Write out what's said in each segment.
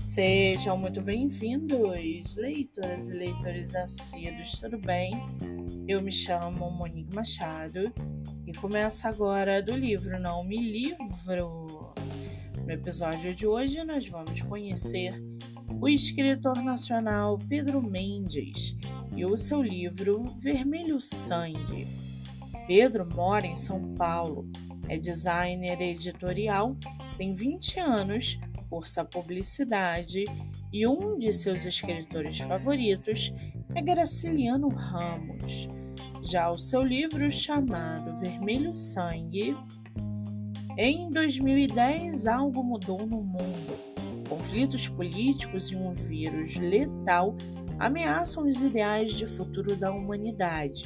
Sejam muito bem-vindos, leitoras e leitores assíduos, tudo bem? Eu me chamo Monique Machado e começa agora do livro Não Me Livro. No episódio de hoje, nós vamos conhecer o escritor nacional Pedro Mendes e o seu livro Vermelho Sangue. Pedro mora em São Paulo, é designer editorial, tem 20 anos cursa publicidade e um de seus escritores favoritos é Graciliano Ramos. Já o seu livro chamado Vermelho Sangue, em 2010 algo mudou no mundo. Conflitos políticos e um vírus letal ameaçam os ideais de futuro da humanidade,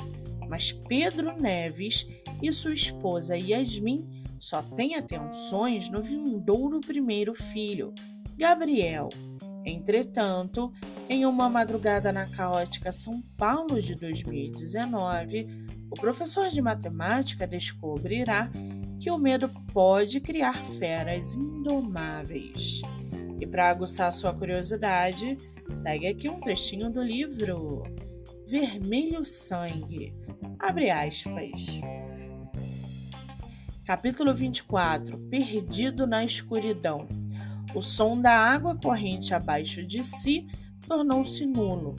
mas Pedro Neves e sua esposa Yasmin só tem atenções no vindouro primeiro filho, Gabriel. Entretanto, em uma madrugada na caótica São Paulo de 2019, o professor de matemática descobrirá que o medo pode criar feras indomáveis. E para aguçar sua curiosidade, segue aqui um trechinho do livro Vermelho Sangue. Abre aspas. Capítulo 24 Perdido na escuridão. O som da água corrente abaixo de si tornou-se nulo.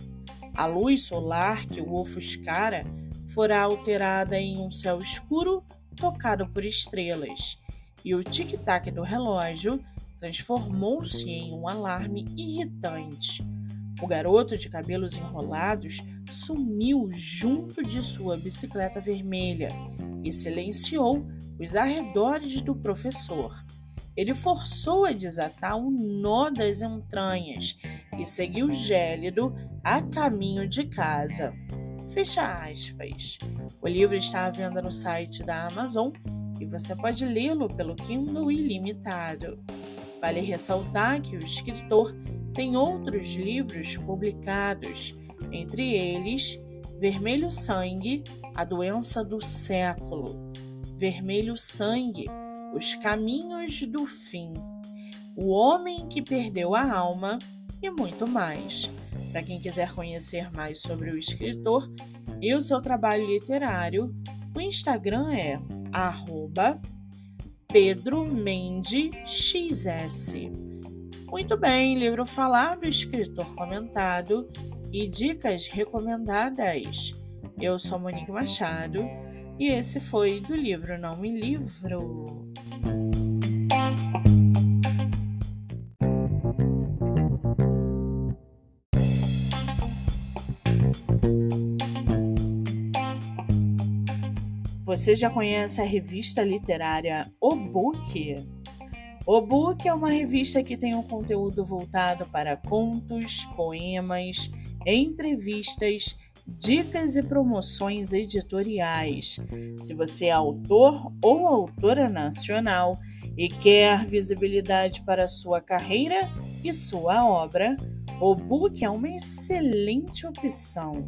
A luz solar que o ofuscara fora alterada em um céu escuro tocado por estrelas, e o tic-tac do relógio transformou-se em um alarme irritante. O garoto de cabelos enrolados sumiu junto de sua bicicleta vermelha e silenciou os arredores do professor. Ele forçou a desatar o nó das entranhas e seguiu gélido a caminho de casa. Fecha aspas. O livro está à venda no site da Amazon e você pode lê-lo pelo Kindle Ilimitado. Vale ressaltar que o escritor tem outros livros publicados, entre eles Vermelho Sangue, A Doença do Século, vermelho sangue, os caminhos do fim, o homem que perdeu a alma e muito mais. Para quem quiser conhecer mais sobre o escritor e o seu trabalho literário, o Instagram é pedromendexs. Muito bem, livro falado, escritor comentado e dicas recomendadas. Eu sou Monique Machado e esse foi do livro Não Me Livro. Você já conhece a revista literária O Book? O Book é uma revista que tem um conteúdo voltado para contos, poemas, entrevistas dicas e promoções editoriais. Se você é autor ou autora nacional e quer visibilidade para sua carreira e sua obra, o book é uma excelente opção.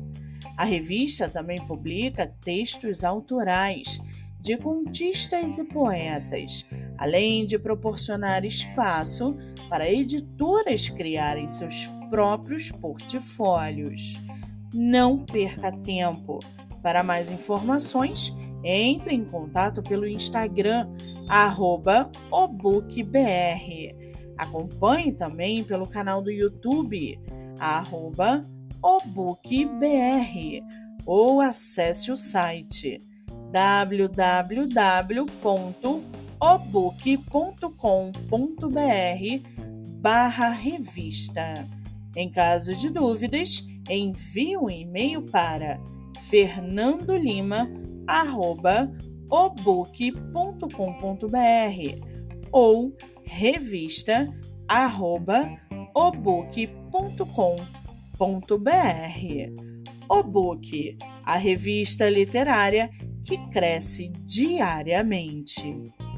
A revista também publica textos autorais de contistas e poetas, além de proporcionar espaço para editoras criarem seus próprios portfólios. Não perca tempo. Para mais informações, entre em contato pelo Instagram obookbr. Acompanhe também pelo canal do YouTube obookbr ou acesse o site www.obook.com.br barra revista. Em caso de dúvidas, envie um e-mail para fernandolima@obook.com.br ou revista@obook.com.br. O Book, a revista literária que cresce diariamente.